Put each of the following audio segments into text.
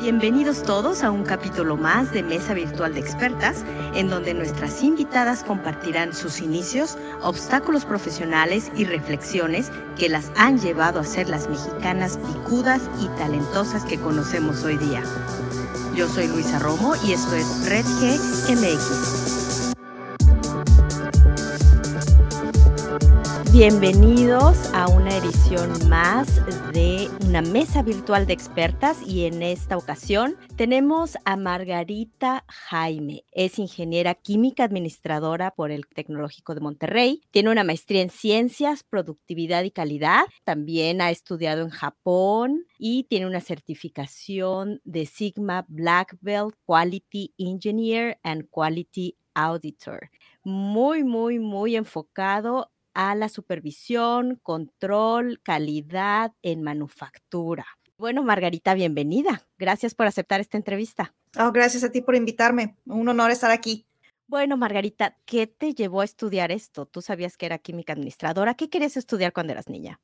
Bienvenidos todos a un capítulo más de Mesa Virtual de Expertas, en donde nuestras invitadas compartirán sus inicios, obstáculos profesionales y reflexiones que las han llevado a ser las mexicanas picudas y talentosas que conocemos hoy día. Yo soy Luisa Romo y esto es Red G MX. Bienvenidos a una edición más de una mesa virtual de expertas y en esta ocasión tenemos a Margarita Jaime. Es ingeniera química administradora por el Tecnológico de Monterrey. Tiene una maestría en ciencias, productividad y calidad. También ha estudiado en Japón y tiene una certificación de Sigma Black Belt Quality Engineer and Quality Auditor. Muy, muy, muy enfocado a la supervisión, control, calidad en manufactura. Bueno, Margarita, bienvenida. Gracias por aceptar esta entrevista. Oh, gracias a ti por invitarme. Un honor estar aquí. Bueno, Margarita, ¿qué te llevó a estudiar esto? Tú sabías que era química administradora. ¿Qué querías estudiar cuando eras niña?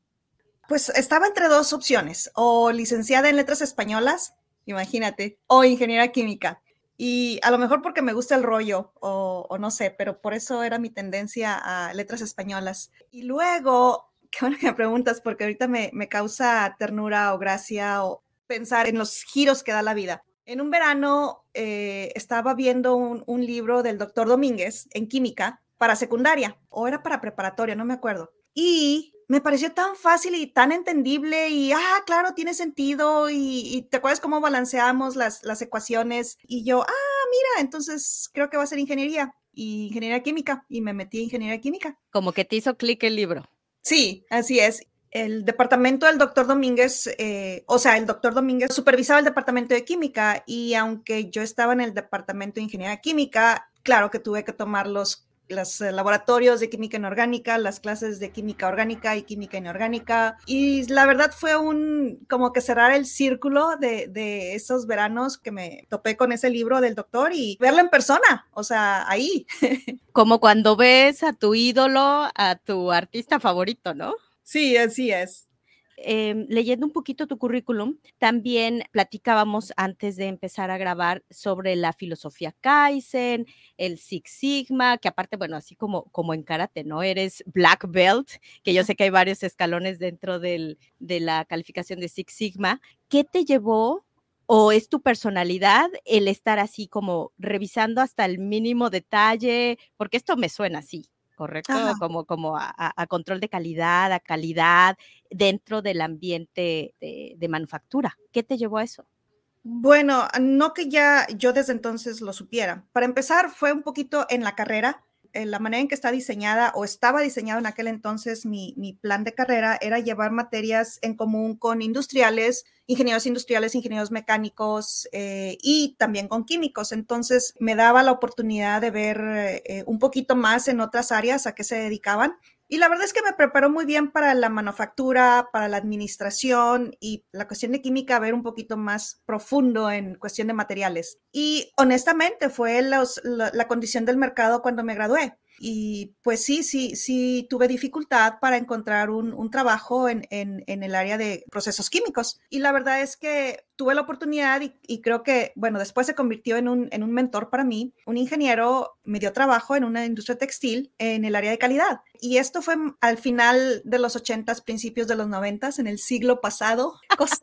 Pues estaba entre dos opciones, o licenciada en letras españolas, imagínate, o ingeniera química. Y a lo mejor porque me gusta el rollo o, no sé, pero por eso era mi tendencia a letras españolas. Y luego, qué bueno que me preguntas, porque ahorita me, causa ternura o gracia o pensar en los giros que da la vida. En un verano eh, estaba viendo un, un libro del doctor Domínguez en química para secundaria o era para preparatoria, no me acuerdo. Y me pareció tan fácil y tan entendible y, ah, claro, tiene sentido y, te acuerdas cómo balanceamos las, las, ecuaciones y yo, ah, mira, entonces creo que va a ser ingeniería y ingeniería química y me metí en ingeniería química. Como que te hizo clic el libro. Sí, así es. El departamento del doctor Domínguez, eh, o sea, el doctor Domínguez supervisaba el departamento de química y aunque yo estaba en el departamento de ingeniería química, claro que tuve que tomar los los eh, laboratorios de química inorgánica, las clases de química orgánica y química inorgánica. Y la verdad fue un, como que cerrar el círculo de, de esos veranos que me topé con ese libro del doctor y verlo en persona, o sea, ahí. Como cuando ves a tu ídolo, a tu artista favorito, ¿no? Sí, así es. Em, leyendo un poquito tu currículum, también platicábamos antes de empezar a grabar sobre la filosofía Kaizen, el Six Sigma, que aparte, bueno, así como, como en karate, ¿no? Eres black belt, que yo sé que hay varios escalones dentro del, de la calificación de Six Sigma. ¿Qué te llevó o es tu personalidad el estar así como revisando hasta el mínimo detalle? Porque esto me suena así. ¿correcto? Como, como a, control de calidad, a calidad dentro del ambiente de, manufactura. ¿Qué te llevó a eso? Bueno, no que ya yo desde entonces lo supiera. Para empezar, fue un poquito en la carrera. En la manera en que está diseñada o estaba diseñado en aquel entonces mi, mi plan de carrera era llevar materias en común con industriales, ingenieros industriales, ingenieros mecánicos eh, y también con químicos. Entonces me daba la oportunidad de ver eh, un poquito más en otras áreas a qué se dedicaban. Y la verdad es que me preparó muy bien para la manufactura, para la administración y la cuestión de química, ver un poquito más profundo en cuestión de materiales. Y honestamente fue la condición del mercado cuando me gradué. Y pues sí, sí, sí tuve dificultad para encontrar un, trabajo en, el área de procesos químicos. Y la verdad es que tuve la oportunidad y, creo que, bueno, después se convirtió en un, en un mentor para mí. Un ingeniero me dio trabajo en una industria textil en el área de calidad. Y esto fue al final de los 80 principios de los 90 en el siglo pasado. Cosa,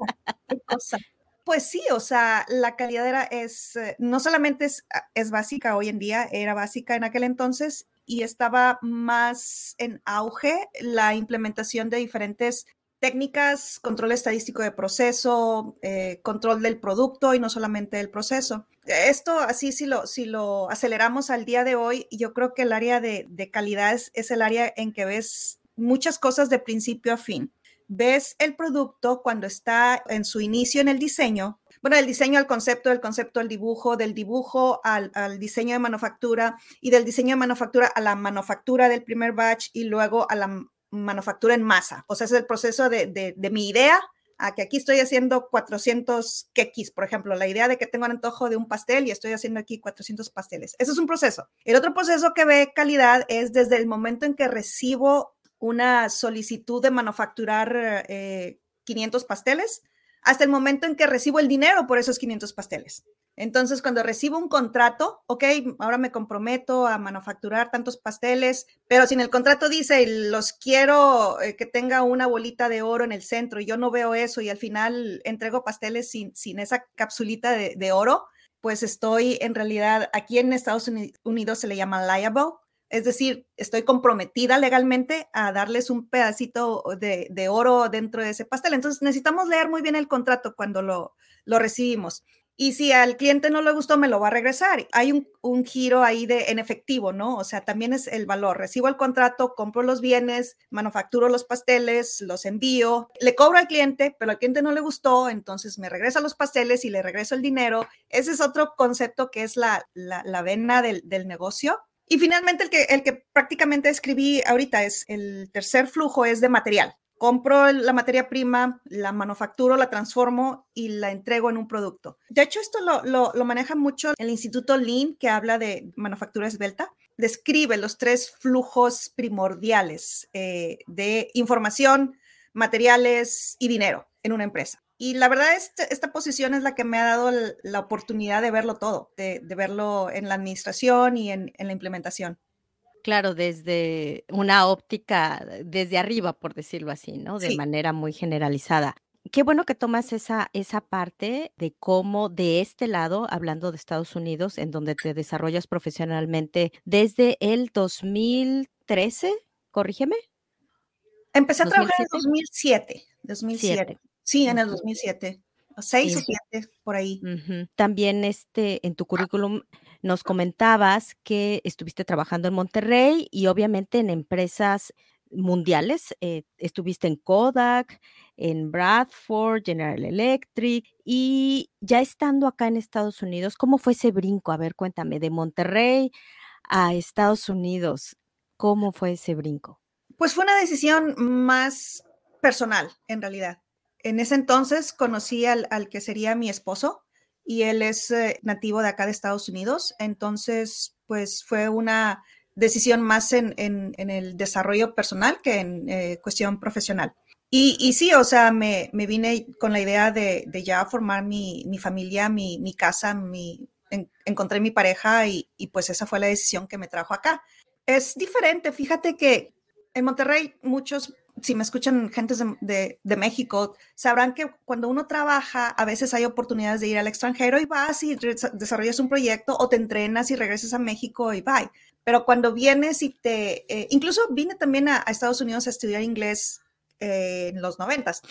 cosa. Pues sí, o sea, la calidad era, es, eh, no solamente es, es básica hoy en día, era básica en aquel entonces y estaba más en auge la implementación de diferentes técnicas, control estadístico de proceso, eh, control del producto y no solamente del proceso. Esto así, si lo, si lo aceleramos al día de hoy, yo creo que el área de, calidad es, el área en que ves muchas cosas de principio a fin. Ves el producto cuando está en su inicio en el diseño, bueno, del diseño al concepto, del concepto al dibujo, del dibujo al, diseño de manufactura y del diseño de manufactura a la manufactura del primer batch y luego a la manufactura en masa. O sea, es el proceso de, mi idea a que aquí estoy haciendo 400 quequis, por ejemplo, la idea de que tengo un antojo de un pastel y estoy haciendo aquí 400 pasteles. Ese es un proceso. El otro proceso que ve calidad es desde el momento en que recibo una solicitud de manufacturar 500 eh, pasteles hasta el momento en que recibo el dinero por esos 500 pasteles. Entonces, cuando recibo un contrato, ok, ahora me comprometo a manufacturar tantos pasteles, pero si en el contrato dice, los quiero eh, que tenga una bolita de oro en el centro y yo no veo eso y al final entrego pasteles sin, esa capsulita de, de oro, pues estoy en realidad, aquí en Estados Unidos se le llama liable, es decir, estoy comprometida legalmente a darles un pedacito de, oro dentro de ese pastel. Entonces necesitamos leer muy bien el contrato cuando lo, lo recibimos. Y si al cliente no le gustó, me lo va a regresar. Hay un, un, giro ahí de en efectivo, ¿no? O sea, también es el valor. Recibo el contrato, compro los bienes, manufacturo los pasteles, los envío, le cobro al cliente, pero al cliente no le gustó, entonces me regresa los pasteles y le regreso el dinero. Ese es otro concepto que es la, la, la vena del, del negocio. Y finalmente el que, el que prácticamente escribí ahorita es el tercer flujo es de material compro la materia prima, la manufacturo, la transformo y la entrego en un producto. De hecho, esto lo, lo, maneja mucho el Instituto Lean, que habla de manufactura esbelta. Describe los tres flujos primordiales eh, de información, materiales y dinero en una empresa. Y la verdad, este, esta posición es la que me ha dado la oportunidad de verlo todo, de, de verlo en la administración y en, en la implementación. Claro, desde una óptica, desde arriba, por decirlo así, ¿no? De Sí. manera muy generalizada. Qué bueno que tomas esa, esa parte de cómo de este lado, hablando de Estados Unidos, en donde te desarrollas profesionalmente desde el 2013, corrígeme, Empecé a trabajar en 2007. 2007, 2007. Sí, en el Ujú. 2007. Seis o siete, por ahí. También este, en tu currículum nos comentabas que estuviste trabajando en Monterrey y obviamente en empresas mundiales. eh, estuviste en Kodak, en Bradford, General Electric y ya estando acá en Estados Unidos, ¿cómo fue ese brinco? A ver, cuéntame, de Monterrey a Estados Unidos, ¿cómo fue ese brinco? Pues fue una decisión más personal, en realidad. En ese entonces conocí al, que sería mi esposo y él es eh, nativo de acá de Estados Unidos. Entonces, pues fue una decisión más en, el desarrollo personal que en eh, cuestión profesional. Y, y, sí, o sea, me, vine con la idea de, ya formar mi, mi familia, mi, casa, mi, en, encontré mi pareja y pues esa fue la decisión que me trajo acá. Es diferente, fíjate que en Monterrey muchos si me escuchan gentes de, de, de, México, sabrán que cuando uno trabaja, a veces hay oportunidades de ir al extranjero y vas y desarrollas un proyecto o te entrenas y regresas a México y bye. Pero cuando vienes y te, eh, incluso vine también a, a, Estados Unidos a estudiar inglés eh, en los noventas,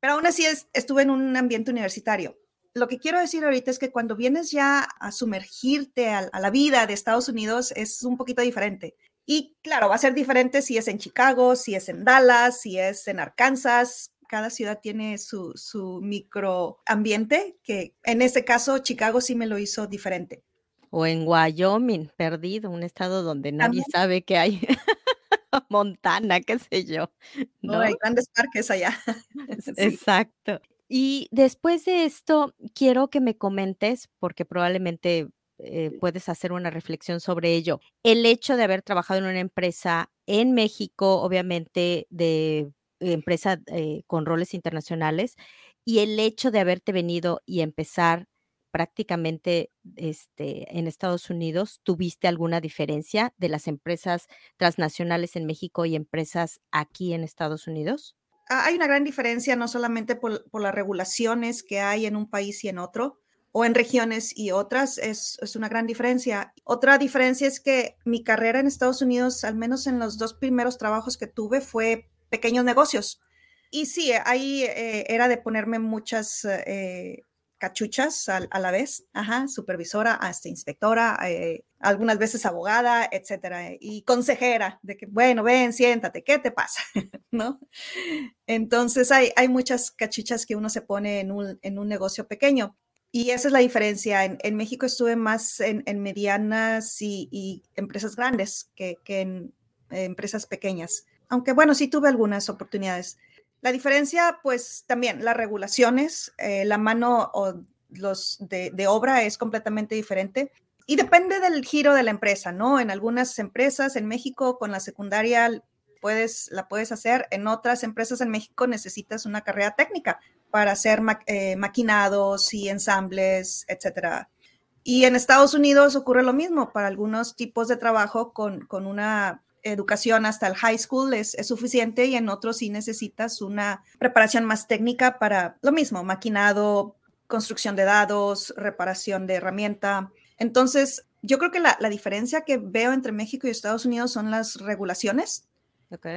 pero aún así es, estuve en un ambiente universitario. Lo que quiero decir ahorita es que cuando vienes ya a sumergirte a, a la vida de Estados Unidos es un poquito diferente. Y claro, va a ser diferente si es en Chicago, si es en Dallas, si es en Arkansas. Cada ciudad tiene su, su microambiente, que en este caso Chicago sí me lo hizo diferente. O en Wyoming, perdido, un estado donde nadie También. sabe que hay Montana, qué sé yo, No, ¿no? hay grandes parques allá. sí. Exacto. Y después de esto, quiero que me comentes, porque probablemente eh, puedes hacer una reflexión sobre ello. El hecho de haber trabajado en una empresa en México, obviamente de empresa eh, con roles internacionales, y el hecho de haberte venido y empezar prácticamente este, en Estados Unidos, ¿tuviste alguna diferencia de las empresas transnacionales en México y empresas aquí en Estados Unidos? Ah, hay una gran diferencia, no solamente por, por las regulaciones que hay en un país y en otro, o en regiones y otras, es, es, una gran diferencia. Otra diferencia es que mi carrera en Estados Unidos, al menos en los dos primeros trabajos que tuve, fue pequeños negocios. Y sí, ahí eh, era de ponerme muchas eh, cachuchas a, a, la vez, Ajá, supervisora, hasta inspectora, eh, algunas veces abogada, etcétera, y consejera, de que, bueno, ven, siéntate, ¿qué te pasa? ¿No? Entonces hay, hay muchas cachuchas que uno se pone en un, en un negocio pequeño. Y esa es la diferencia. En, México estuve más en, en medianas y, empresas grandes que, en empresas pequeñas. Aunque bueno, sí tuve algunas oportunidades. La diferencia, pues también las regulaciones, eh, la mano o los de, de, obra es completamente diferente. Y depende del giro de la empresa, ¿no? En algunas empresas en México con la secundaria puedes, la puedes hacer, en otras empresas en México necesitas una carrera técnica para hacer eh, maquinados y ensambles, etcétera. Y en Estados Unidos ocurre lo mismo. Para algunos tipos de trabajo con, con una educación hasta el high school es, es, suficiente y en otros sí necesitas una preparación más técnica para lo mismo, maquinado, construcción de dados, reparación de herramienta. Entonces, yo creo que la, la diferencia que veo entre México y Estados Unidos son las regulaciones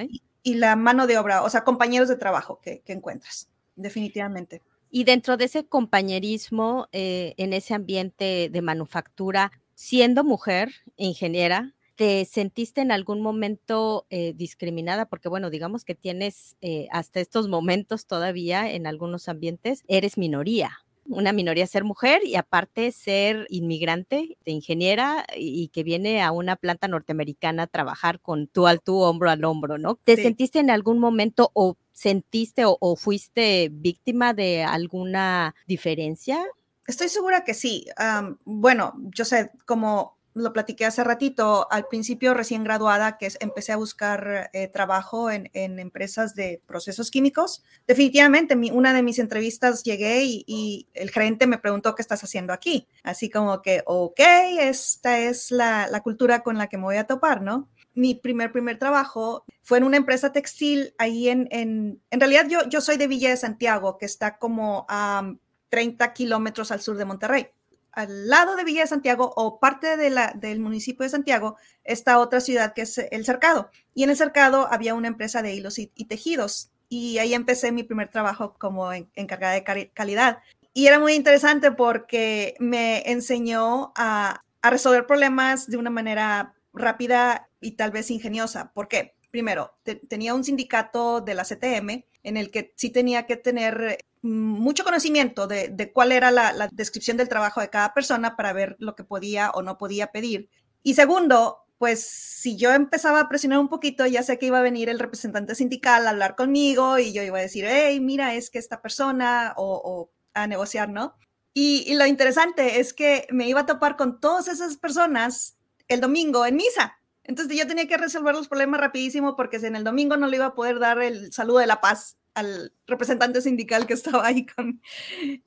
y, y, la mano de obra, o sea, compañeros de trabajo que, que encuentras, definitivamente. Y dentro de ese compañerismo, eh, en ese ambiente de manufactura, siendo mujer, ingeniera, ¿te sentiste en algún momento eh, discriminada? Porque bueno, digamos que tienes eh, hasta estos momentos todavía en algunos ambientes, eres minoría una minoría ser mujer y aparte ser inmigrante, de ingeniera y que viene a una planta norteamericana a trabajar con tú al tú, hombro al hombro, ¿no? ¿Te sentiste en algún momento o sentiste o, o, fuiste víctima de alguna diferencia? Estoy segura que sí. Um, bueno, yo sé, como lo platiqué hace ratito, al principio recién graduada, que empecé a buscar eh, trabajo en, en, empresas de procesos químicos. Definitivamente, mi, una de mis entrevistas llegué y, el gerente me preguntó qué estás haciendo aquí. Así como que, ok, esta es la, la, cultura con la que me voy a topar, ¿no? Mi primer, primer trabajo fue en una empresa textil ahí en, en, en realidad yo, yo soy de Villa de Santiago, que está como a 30 kilómetros al sur de Monterrey al lado de Villa de Santiago o parte de la, del municipio de Santiago está otra ciudad que es el Cercado. Y en el Cercado había una empresa de hilos y, tejidos. Y ahí empecé mi primer trabajo como encargada de calidad. Y era muy interesante porque me enseñó a, a resolver problemas de una manera rápida y tal vez ingeniosa. ¿Por qué? Primero, te, tenía un sindicato de la CTM en el que sí tenía que tener mucho conocimiento de, cuál era la, descripción del trabajo de cada persona para ver lo que podía o no podía pedir. Y segundo, pues si yo empezaba a presionar un poquito, ya sé que iba a venir el representante sindical a hablar conmigo y yo iba a decir, hey, mira, es que esta persona o, a negociar, ¿no? Y, lo interesante es que me iba a topar con todas esas personas el domingo en misa. Entonces yo tenía que resolver los problemas rapidísimo porque en el domingo no le iba a poder dar el saludo de la paz al representante sindical que estaba ahí con,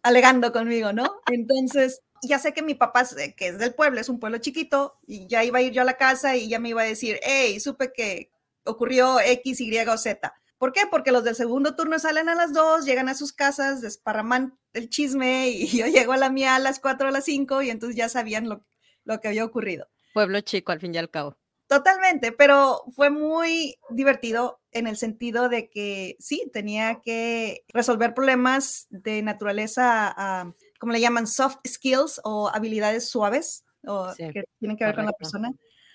alegando conmigo, ¿no? Entonces, ya sé que mi papá, que es del pueblo, es un pueblo chiquito, y ya iba a ir yo a la casa y ya me iba a decir, hey, supe que ocurrió X, Y o Z. ¿Por qué? Porque los del segundo turno salen a las dos, llegan a sus casas, desparraman el chisme y yo llego a la mía a las cuatro o a las cinco y entonces ya sabían lo, lo que había ocurrido. Pueblo chico, al fin y al cabo. Totalmente, pero fue muy divertido en el sentido de que sí, tenía que resolver problemas de naturaleza, uh, como le llaman, soft skills o habilidades suaves, o sí, que tienen que ver correcto. con la persona,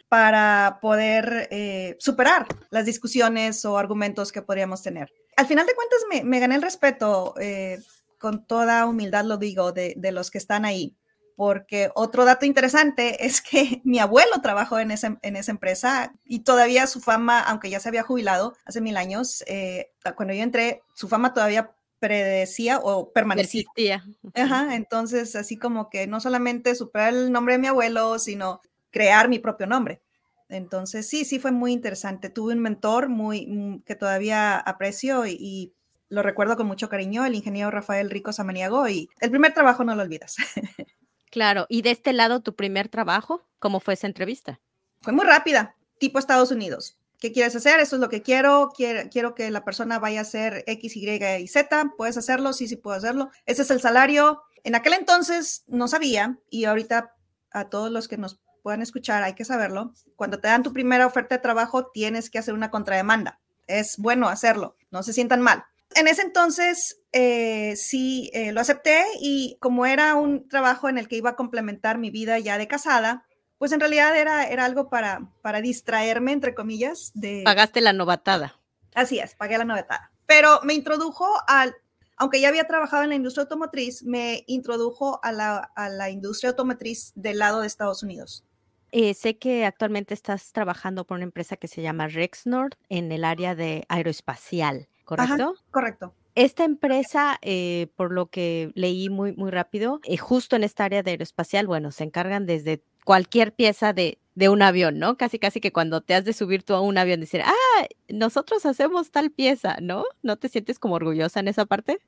para poder eh, superar las discusiones o argumentos que podríamos tener. Al final de cuentas, me, me gané el respeto, eh, con toda humildad lo digo, de, de los que están ahí porque otro dato interesante es que mi abuelo trabajó en esa, en esa empresa y todavía su fama, aunque ya se había jubilado hace mil años, eh, cuando yo entré, su fama todavía predecía o permanecía. Persistía. Ajá, entonces, así como que no solamente superar el nombre de mi abuelo, sino crear mi propio nombre. Entonces, sí, sí fue muy interesante. Tuve un mentor muy mm, que todavía aprecio y, y lo recuerdo con mucho cariño, el ingeniero Rafael Rico Samaniago, y el primer trabajo no lo olvidas. Claro, y de este lado, tu primer trabajo, ¿cómo fue esa entrevista? Fue muy rápida, tipo Estados Unidos. ¿Qué quieres hacer? Eso es lo que quiero. quiero. Que la persona vaya a hacer X, Y y Z. ¿Puedes hacerlo? Sí, sí puedo hacerlo. Ese es el salario. En aquel entonces no sabía y ahorita a todos los que nos puedan escuchar hay que saberlo. Cuando te dan tu primera oferta de trabajo tienes que hacer una contrademanda. Es bueno hacerlo. No se sientan mal en ese entonces eh, sí eh, lo acepté y como era un trabajo en el que iba a complementar mi vida ya de casada, pues en realidad era, era algo para, para distraerme, entre comillas. De... Pagaste la novatada. Así es, pagué la novatada. Pero me introdujo al, aunque ya había trabajado en la industria automotriz, me introdujo a la, a la industria automotriz del lado de Estados Unidos. Eh, sé que actualmente estás trabajando por una empresa que se llama Rexnord en el área de aeroespacial. ¿correcto? Ajá, correcto. Esta empresa, eh, por lo que leí muy, muy rápido, eh, justo en esta área de aeroespacial, bueno, se encargan desde cualquier pieza de, de, un avión, ¿no? Casi, casi que cuando te has de subir tú a un avión, decir, ah, nosotros hacemos tal pieza, ¿no? ¿No te sientes como orgullosa en esa parte?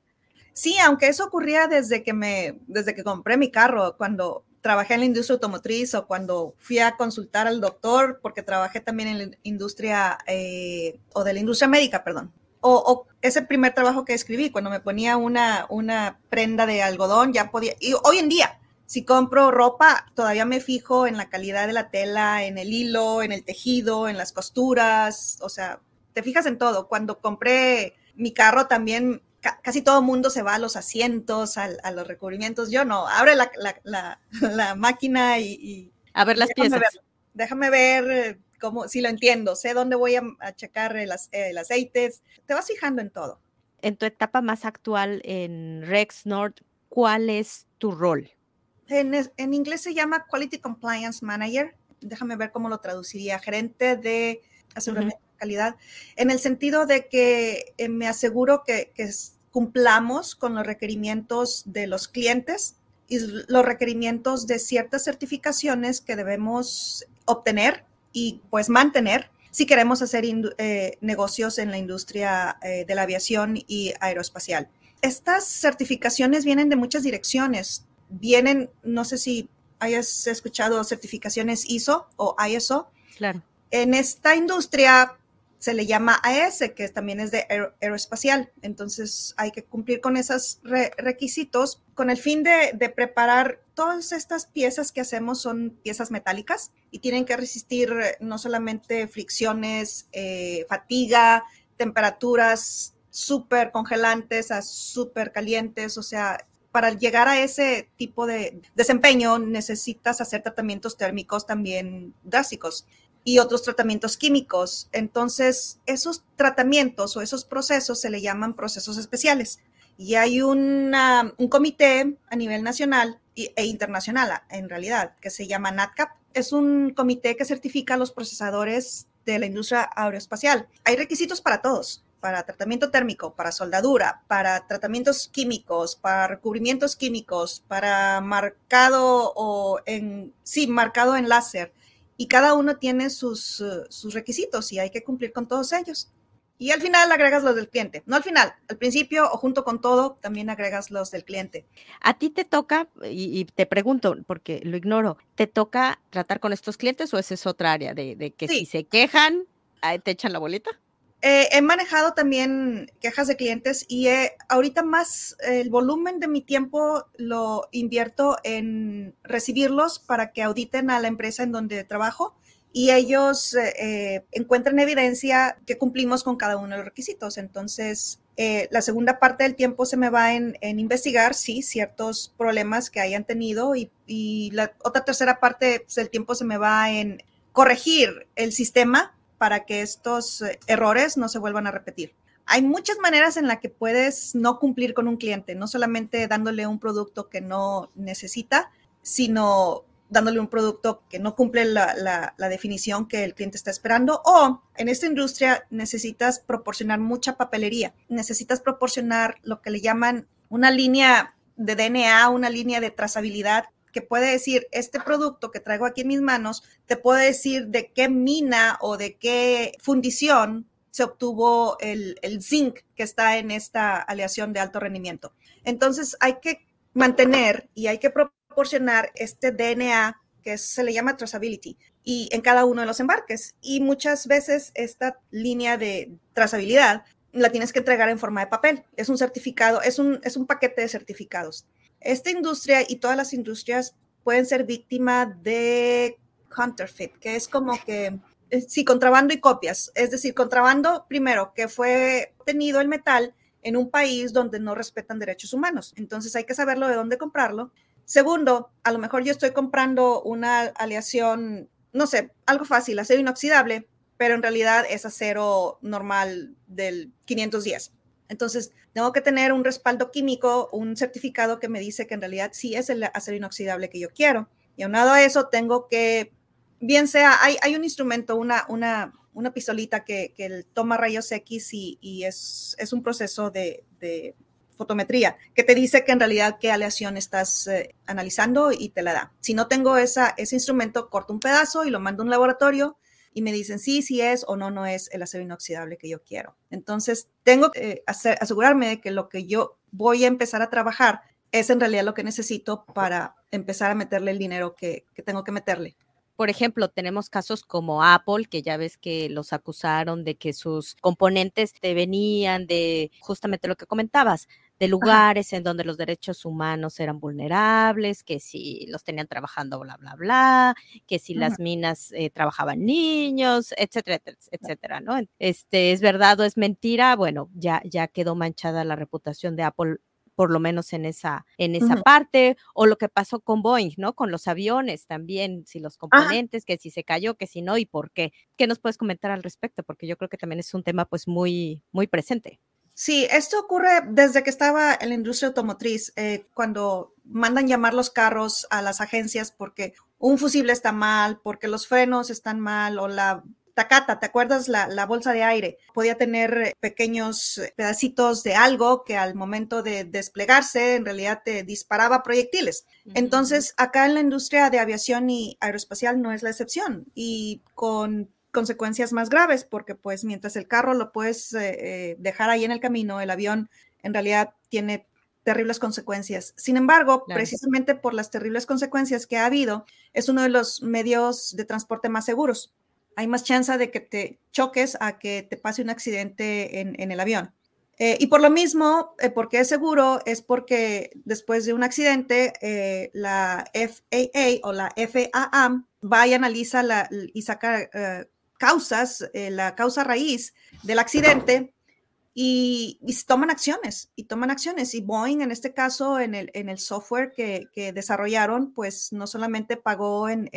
Sí, aunque eso ocurría desde que me, desde que compré mi carro, cuando trabajé en la industria automotriz o cuando fui a consultar al doctor, porque trabajé también en la industria eh, o de la industria médica, perdón. O, o, ese primer trabajo que escribí, cuando me ponía una, una prenda de algodón, ya podía, y hoy en día, si compro ropa, todavía me fijo en la calidad de la tela, en el hilo, en el tejido, en las costuras, o sea, te fijas en todo. Cuando compré mi carro también casi todo el mundo se va a los asientos, a, los recubrimientos. Yo no, abre la, la, la, máquina y, A ver las piezas. déjame ver eh, cómo, si lo entiendo, sé dónde voy a, checar el, el, aceite. Te vas fijando en todo. En tu etapa más actual en Rex Nord, ¿cuál es tu rol? En, en inglés se llama Quality Compliance Manager. Déjame ver cómo lo traduciría. Gerente de aseguramiento calidad, en el sentido de que eh, me aseguro que, cumplamos con los requerimientos de los clientes y los requerimientos de ciertas certificaciones que debemos obtener y pues mantener si queremos hacer eh, negocios en la industria eh, de la aviación y aeroespacial. Estas certificaciones vienen de muchas direcciones. Vienen, no sé si hayas escuchado certificaciones ISO o ISO. Claro. En esta industria se le llama AS, que también es de aeroespacial. Entonces hay que cumplir con esos requisitos con el fin de, preparar todas estas piezas que hacemos son piezas metálicas y tienen que resistir eh, no solamente fricciones, eh, fatiga, temperaturas súper congelantes a súper calientes, o sea, para llegar a ese tipo de desempeño necesitas hacer tratamientos térmicos también drásticos y otros tratamientos químicos. Entonces, esos tratamientos o esos procesos se le llaman procesos especiales. Y hay un comité a nivel nacional e internacional, en realidad, que se llama NATCAP. Es un comité que certifica a los procesadores de la industria aeroespacial. Hay requisitos para todos, para tratamiento térmico, para soldadura, para tratamientos químicos, para recubrimientos químicos, para marcado o sí, marcado en láser, y cada uno tiene sus, eh, sus requisitos y hay que cumplir con todos ellos. Y al final agregas los del cliente. No al final, al principio o junto con todo, también agregas los del cliente. A ti te toca, y, te pregunto, porque lo ignoro, ¿te toca tratar con estos clientes o esa es otra área de, que si se quejan, te echan la boleta? Eh, he manejado también quejas de clientes y ahorita más el volumen de mi tiempo lo invierto en recibirlos para que auditen a la empresa en donde trabajo y ellos eh, eh, evidencia que cumplimos con cada uno de los requisitos. Entonces, la segunda parte del tiempo se me va en, investigar, sí, ciertos problemas que hayan tenido y, y la otra tercera parte del tiempo se me va en corregir el sistema para que estos eh, errores no se vuelvan a repetir. Hay muchas maneras en las que puedes no cumplir con un cliente, no solamente dándole un producto que no necesita, sino dándole un producto que no cumple la, definición que el cliente está esperando. O en esta industria necesitas proporcionar mucha papelería, necesitas proporcionar lo que le llaman una línea de DNA, una línea de trazabilidad que puede decir, este producto que traigo aquí en mis manos, te puede decir de qué mina o de qué fundición se obtuvo el, zinc que está en esta aleación de alto rendimiento. Entonces hay que mantener y hay que proporcionar este DNA que se le llama traceability y en cada uno de los embarques. Y muchas veces esta línea de trazabilidad la tienes que entregar en forma de papel. Es un certificado, es un, es un paquete de certificados esta industria y todas las industrias pueden ser víctima de counterfeit, que es como que, eh, sí, contrabando y copias. Es decir, contrabando, primero, que fue obtenido el metal en un país donde no respetan derechos humanos. Entonces hay que saberlo de dónde comprarlo. Segundo, a lo mejor yo estoy comprando una aleación, no sé, algo fácil, acero inoxidable, pero en realidad es acero normal del 510. Entonces, tengo que tener un respaldo químico, un certificado que me dice que en realidad sí es el acero inoxidable que yo quiero. Y aunado a eso, tengo que, bien sea, hay, un instrumento, una, una, una pistolita que, toma rayos X y, es, es, un proceso de, fotometría que te dice que en realidad qué aleación estás eh, analizando y te la da. Si no tengo esa, ese instrumento, corto un pedazo y lo mando a un laboratorio y me dicen sí, sí es o no, no es el acero inoxidable que yo quiero. Entonces, tengo que asegurarme de que lo que yo voy a empezar a trabajar, es en realidad lo que necesito para empezar a meterle el dinero que, que tengo que meterle. Por ejemplo, tenemos casos como Apple, que ya ves que los acusaron de que sus componentes te venían de justamente lo que comentabas, de lugares en donde los derechos humanos eran vulnerables, que si los tenían trabajando, bla, bla, bla, que si las minas eh, trabajaban niños, etcétera, etcétera, ¿no? Este, ¿es verdad o es mentira? Bueno, ya, ya quedó manchada la reputación de Apple por lo menos en esa, en esa parte, o lo que pasó con Boeing, ¿no? Con los aviones también, si los componentes, que si se cayó, que si no, y por qué. ¿Qué nos puedes comentar al respecto? Porque yo creo que también es un tema pues muy, muy presente. Sí, esto ocurre desde que estaba en la industria automotriz, eh, cuando mandan llamar los carros a las agencias porque un fusible está mal, porque los frenos están mal o la tacata, ¿te acuerdas la, bolsa de aire? Podía tener pequeños pedacitos de algo que al momento de desplegarse en realidad te disparaba proyectiles. Entonces, acá en la industria de aviación y aeroespacial no es la excepción y con consecuencias más graves, porque pues mientras el carro lo puedes eh, eh, dejar ahí en el camino, el avión en realidad tiene terribles consecuencias. Sin embargo, precisamente por las terribles consecuencias que ha habido, es uno de los medios de transporte más seguros. Hay más chance de que te choques a que te pase un accidente en, el avión. Eh, y por lo mismo, porque es seguro, es porque después de un accidente, la FAA o la FAA va y analiza la, y saca causas, eh, la causa raíz del accidente y, toman acciones, y toman acciones. Y Boeing, en este caso, en el, en el software que, desarrollaron, pues no solamente pagó en,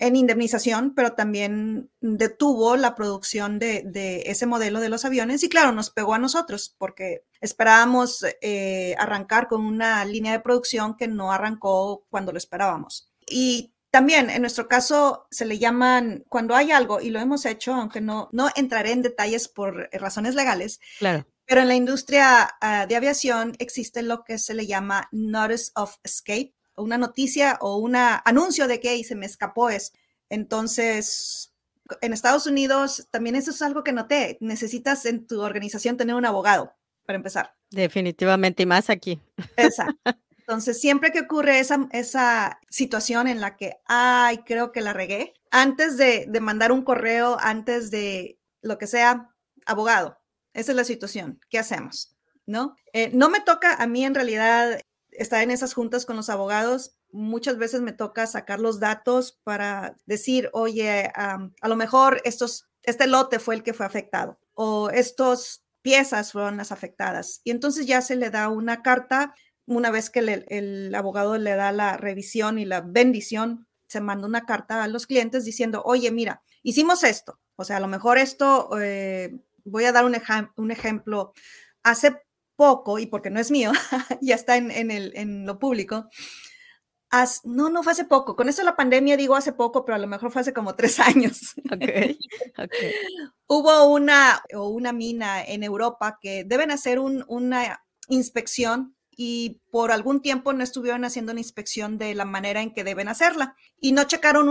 indemnización, pero también detuvo la producción de, ese modelo de los aviones. Y claro, nos pegó a nosotros porque esperábamos eh, arrancar con una línea de producción que no arrancó cuando lo esperábamos. Y también en nuestro caso se le llaman, cuando hay algo, y lo hemos hecho, aunque no, no entraré en detalles por razones legales, claro. pero en la industria ah, de aviación existe lo que se le llama Notice of Escape, una noticia o un anuncio de que se me escapó esto. Entonces, en Estados Unidos también eso es algo que noté. Necesitas en tu organización tener un abogado, para empezar. Definitivamente, y más aquí. Exacto. Entonces, siempre que ocurre esa, esa situación en la que, ay, creo que la regué, antes de, mandar un correo, antes de lo que sea, abogado, esa es la situación, ¿qué hacemos? ¿No? Eh, no me toca a mí en realidad estar en esas juntas con los abogados. Muchas veces me toca sacar los datos para decir, oye, a lo mejor estos, este lote fue el que fue afectado o estos piezas fueron las afectadas. Y entonces ya se le da una carta una vez que el abogado le da la revisión y la bendición, se manda una carta a los clientes diciendo, oye, mira, hicimos esto. O sea, a lo mejor esto, eh, voy a dar un, un, ejemplo. Hace poco, y porque no es mío, ya está en, el, en lo público, no, no fue hace poco. Con eso la pandemia digo hace poco, pero a lo mejor fue hace como tres años. Okay, Hubo una, o una mina en Europa que deben hacer un, una inspección y por algún tiempo no estuvieron haciendo una inspección de la manera en que deben hacerla y no checaron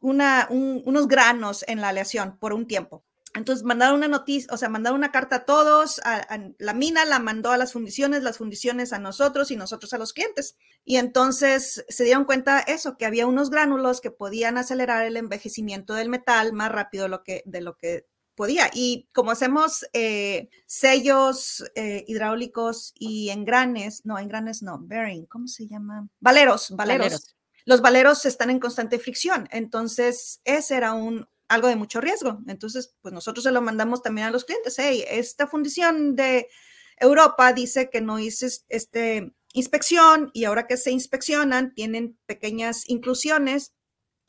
unos granos en la aleación por un tiempo. Entonces mandaron una noticia, o sea, mandaron una carta a todos, a, la mina la mandó a las fundiciones, las fundiciones a nosotros y nosotros a los clientes. Y entonces se dieron cuenta eso, que había unos gránulos que podían acelerar el envejecimiento del metal más rápido de lo que podía. Y como hacemos eh, sellos eh, hidráulicos y engranes, no, engranes no, bearing, ¿cómo se llama? Valeros, valeros. Los valeros están en constante fricción, entonces ese era un algo de mucho riesgo. Entonces, pues nosotros se lo mandamos también a los clientes. Hey, esta fundición de Europa dice que no hice este inspección y ahora que se inspeccionan tienen pequeñas inclusiones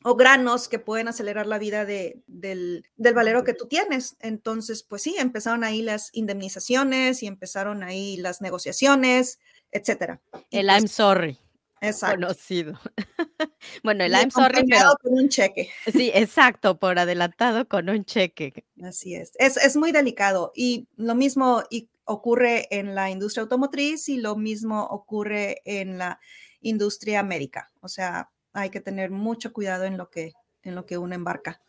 o granos que pueden acelerar la vida de, del, del, valero que tú tienes. Entonces, pues sí, empezaron ahí las indemnizaciones y empezaron ahí las negociaciones, etcétera. El I'm sorry. Exacto. Conocido. bueno, el I'm sorry, pero. Con un cheque. Sí, exacto, por adelantado con un cheque. Así es. Es, es muy delicado. Y lo mismo ocurre en la industria automotriz y lo mismo ocurre en la industria médica. O sea, hay que tener mucho cuidado en lo que, en lo que uno embarca.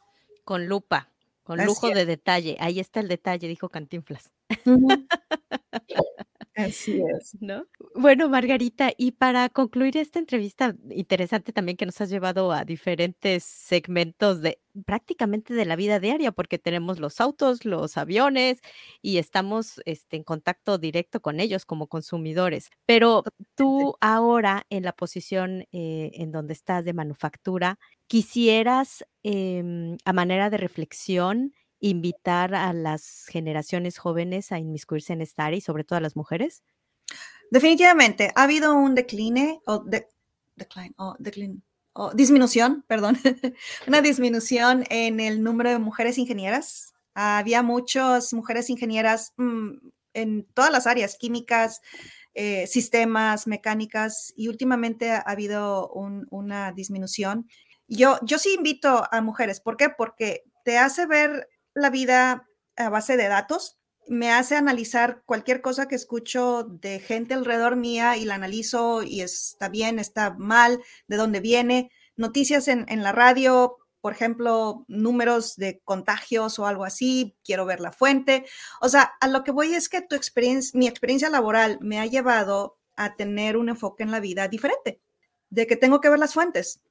Con lupa, con lujo de detalle. Ahí está el detalle, dijo Cantinflas. Así es. ¿No? Bueno, Margarita, y para concluir esta entrevista interesante también que nos has llevado a diferentes segmentos de prácticamente de la vida diaria, porque tenemos los autos, los aviones y estamos este, en contacto directo con ellos como consumidores. Pero tú ahora en la posición eh, en donde estás de manufactura, quisieras em, a manera de reflexión invitar a las generaciones jóvenes a inmiscuirse en esta área y sobre todo a las mujeres? Definitivamente, ha habido un decline o de, o disminución, perdón, una disminución en el número de mujeres ingenieras. Había muchas mujeres ingenieras mm, en todas las áreas, químicas, eh, sistemas, mecánicas, y últimamente ha habido una disminución. Yo, yo sí invito a mujeres, ¿por qué? Porque te hace ver la vida a base de datos, me hace analizar cualquier cosa que escucho de gente alrededor mía y la analizo y está bien, está mal, de dónde viene. Noticias en, la radio, por ejemplo, números de contagios o algo así, quiero ver la fuente. O sea, a lo que voy es que tu experiencia, mi experiencia laboral me ha llevado a tener un enfoque en la vida diferente, de que tengo que ver las fuentes.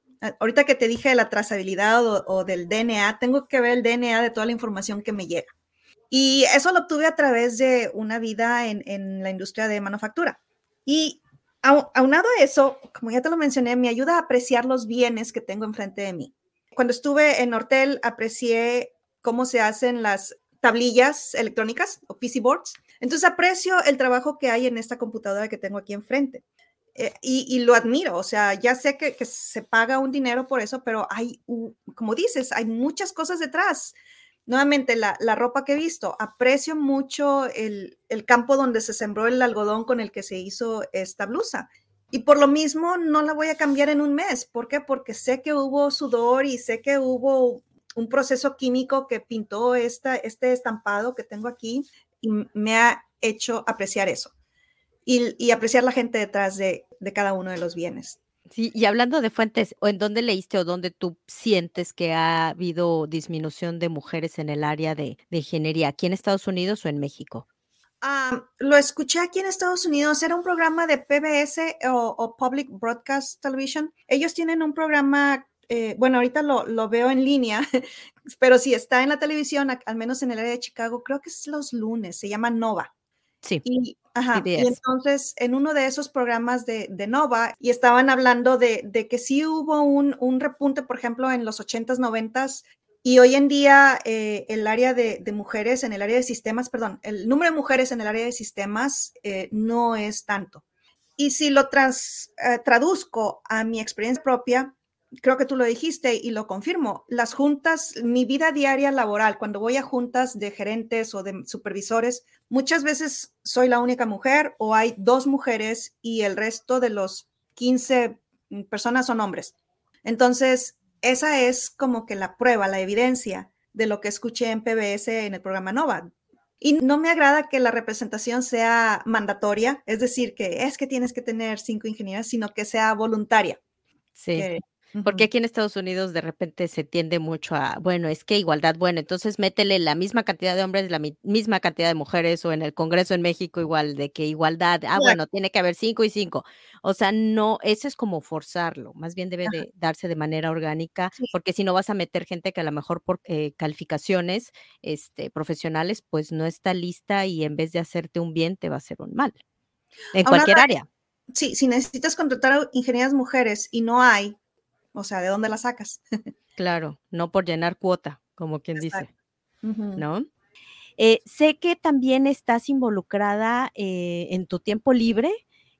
Ahorita que te dije de la trazabilidad o, del DNA, tengo que ver el DNA de toda la información que me llega. Y eso lo obtuve a través de una vida en, la industria de manufactura. Y aunado a eso, como ya te lo mencioné, me ayuda a apreciar los bienes que tengo enfrente de mí. Cuando estuve en Nortel, aprecié cómo se hacen las tablillas electrónicas o PC boards. Entonces aprecio el trabajo que hay en esta computadora que tengo aquí enfrente. Eh, y, lo admiro, o sea, ya sé que, se paga un dinero por eso, pero hay, como dices, hay muchas cosas detrás. Nuevamente, la, ropa que he visto, aprecio mucho el, campo donde se sembró el algodón con el que se hizo esta blusa. Y por lo mismo no la voy a cambiar en un mes. ¿Por qué? Porque sé que hubo sudor y sé que hubo un proceso químico que pintó esta, este estampado que tengo aquí y me ha hecho apreciar eso y, apreciar la gente detrás de, cada uno de los bienes. Sí, y hablando de fuentes, ¿o en dónde leíste o dónde tú sientes que ha habido disminución de mujeres en el área de, ingeniería, aquí en Estados Unidos o en México? Ah, lo escuché aquí en Estados Unidos, era un programa de PBS o, Public Broadcast Television. Ellos tienen un programa, eh, bueno, ahorita lo, lo, veo en línea, pero si está en la televisión, al menos en el área de Chicago, creo que es los lunes, se llama Nova. Sí. Y, entonces en uno de esos programas de, Nova y estaban hablando de, que sí hubo un, repunte, por ejemplo, en los 80s, 90s. Y hoy en día eh, el área de, mujeres en el área de sistemas, perdón, el número de mujeres en el área de sistemas eh, no es tanto. Y si lo eh, traduzco a mi experiencia propia, creo que tú lo dijiste y lo confirmo, las juntas, mi vida diaria laboral, cuando voy a juntas de gerentes o de supervisores, muchas veces soy la única mujer o hay dos mujeres y el resto de los 15 personas son hombres. Entonces, esa es como que la prueba, la evidencia de lo que escuché en PBS en el programa Nova. Y no me agrada que la representación sea mandatoria, es decir, que es que tienes que tener cinco ingenieras, sino que sea voluntaria. Sí. Porque aquí en Estados Unidos de repente se tiende mucho a, bueno, es que igualdad, bueno, entonces métele la misma cantidad de hombres, la misma cantidad de mujeres, o en el Congreso en México igual, de que igualdad, ah, bueno, tiene que haber cinco y cinco. O sea, no, eso es como forzarlo, más bien debe de darse de manera orgánica, porque si no vas a meter gente que a lo mejor por eh, calificaciones este, profesionales, pues no está lista y en vez de hacerte un bien, te va a hacer un mal. En cualquier área. Sí, si necesitas contratar ingenieras mujeres y no hay, o sea, ¿de dónde la sacas? claro, no por llenar cuota, como quien dice, ¿no? Eh, sé que también estás involucrada eh, en tu tiempo libre,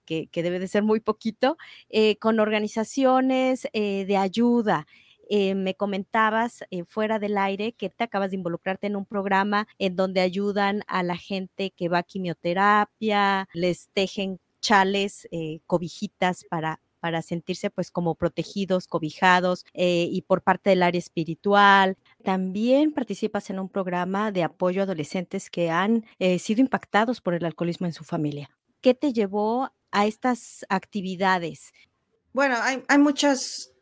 que, debe de ser muy poquito, eh, con organizaciones de ayuda. me comentabas fuera del aire que te acabas de involucrarte en un programa en donde ayudan a la gente que va a quimioterapia, les tejen chales, cobijitas para, para sentirse pues como protegidos, cobijados eh, y por parte del área espiritual. También participas en un programa de apoyo a adolescentes que han eh, sido impactados por el alcoholismo en su familia. ¿Qué te llevó a estas actividades? Bueno, hay, muchas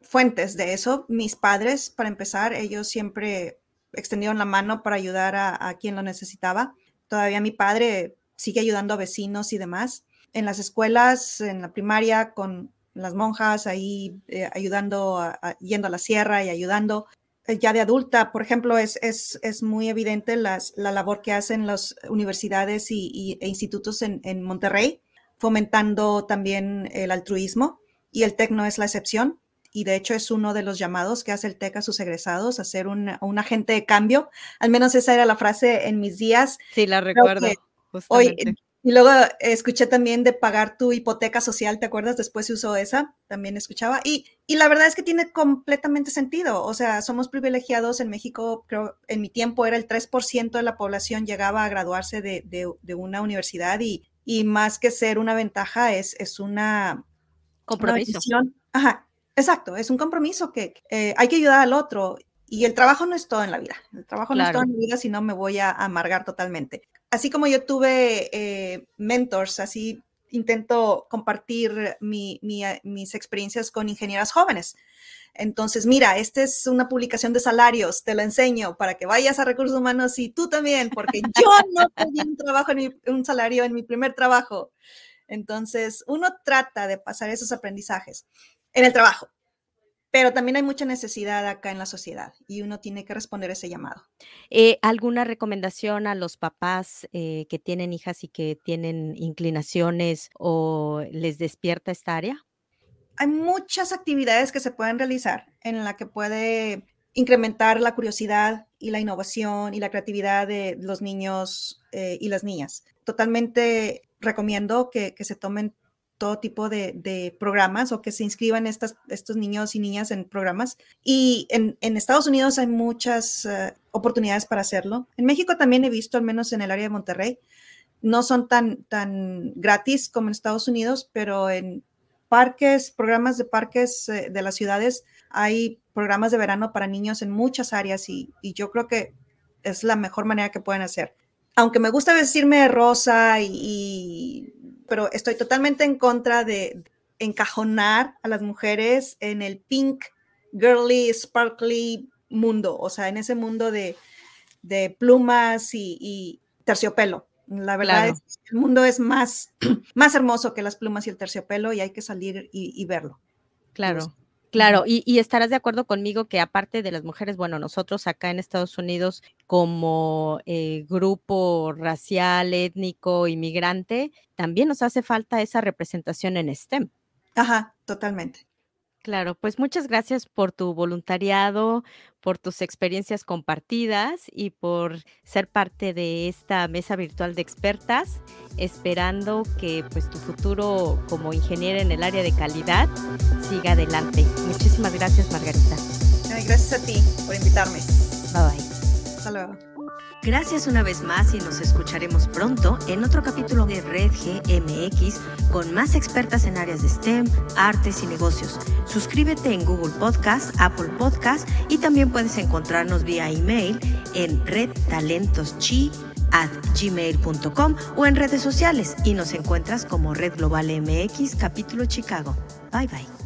fuentes de eso. Mis padres, para empezar, ellos siempre extendieron la mano para ayudar a, a quien lo necesitaba. Todavía mi padre sigue ayudando a vecinos y demás. En las escuelas, en la primaria, con las monjas ahí eh, ayudando, yendo a la sierra y ayudando. Eh, ya de adulta, por ejemplo, es, es, es muy evidente las, la labor que hacen las universidades y, e institutos en, en, Monterrey, fomentando también el altruismo y el TEC no es la excepción. Y de hecho es uno de los llamados que hace el TEC a sus egresados, a ser un, un agente de cambio. Al menos esa era la frase en mis días. Sí, la recuerdo. Hoy, y luego escuché también de pagar tu hipoteca social, ¿te acuerdas? Después se usó esa, también escuchaba. Y, y la verdad es que tiene completamente sentido. O sea, somos privilegiados en México, creo, en mi tiempo era el 3% de la población llegaba a graduarse de, de, una universidad y, y, más que ser una ventaja es, es una... Compromiso. Ajá, exacto, es un compromiso que eh, hay que ayudar al otro. Y el trabajo no es todo en la vida. El trabajo no es todo en la vida, si no me voy a amargar totalmente así como yo tuve eh, mentors, así intento compartir mis experiencias con ingenieras jóvenes. Entonces, mira, esta es una publicación de salarios, te la enseño para que vayas a recursos humanos y tú también, porque yo no tenía un trabajo, un salario en mi primer trabajo. Entonces, uno trata de pasar esos aprendizajes en el trabajo pero también hay mucha necesidad acá en la sociedad y uno tiene que responder ese llamado. Eh, ¿Alguna recomendación a los papás eh, que tienen hijas y que tienen inclinaciones o les despierta esta área? Hay muchas actividades que se pueden realizar en la que puede incrementar la curiosidad y la innovación y la creatividad de los niños eh, y las niñas. Totalmente recomiendo que, que se tomen todo tipo de, programas o que se inscriban estas, estos niños y niñas en programas. Y en, Estados Unidos hay muchas eh, oportunidades para hacerlo. En México también he visto, al menos en el área de Monterrey, no son tan, tan gratis como en Estados Unidos, pero en parques, programas de parques eh, de las ciudades, hay programas de verano para niños en muchas áreas y, yo creo que es la mejor manera que pueden hacer. Aunque me gusta vestirme rosa y pero estoy totalmente en contra de encajonar a las mujeres en el pink, girly, sparkly mundo, o sea, en ese mundo de, plumas y, terciopelo. La verdad es que el mundo es más, más hermoso que las plumas y el terciopelo y hay que salir y, verlo. Claro. Claro, y, estarás de acuerdo conmigo que aparte de las mujeres, bueno, nosotros acá en Estados Unidos como eh, grupo racial, étnico, inmigrante, también nos hace falta esa representación en STEM. Ajá, totalmente. Claro, pues muchas gracias por tu voluntariado, por tus experiencias compartidas y por ser parte de esta mesa virtual de expertas, esperando que pues tu futuro como ingeniera en el área de calidad siga adelante. Muchísimas gracias, Margarita. gracias a ti por invitarme. Bye bye. Hasta luego. Gracias una vez más y nos escucharemos pronto en otro capítulo de Red GMX con más expertas en áreas de STEM, artes y negocios. Suscríbete en Google Podcast, Apple Podcast y también puedes encontrarnos vía email en redtalentoschi at gmail.com o en redes sociales y nos encuentras como Red Global MX capítulo Chicago. Bye bye.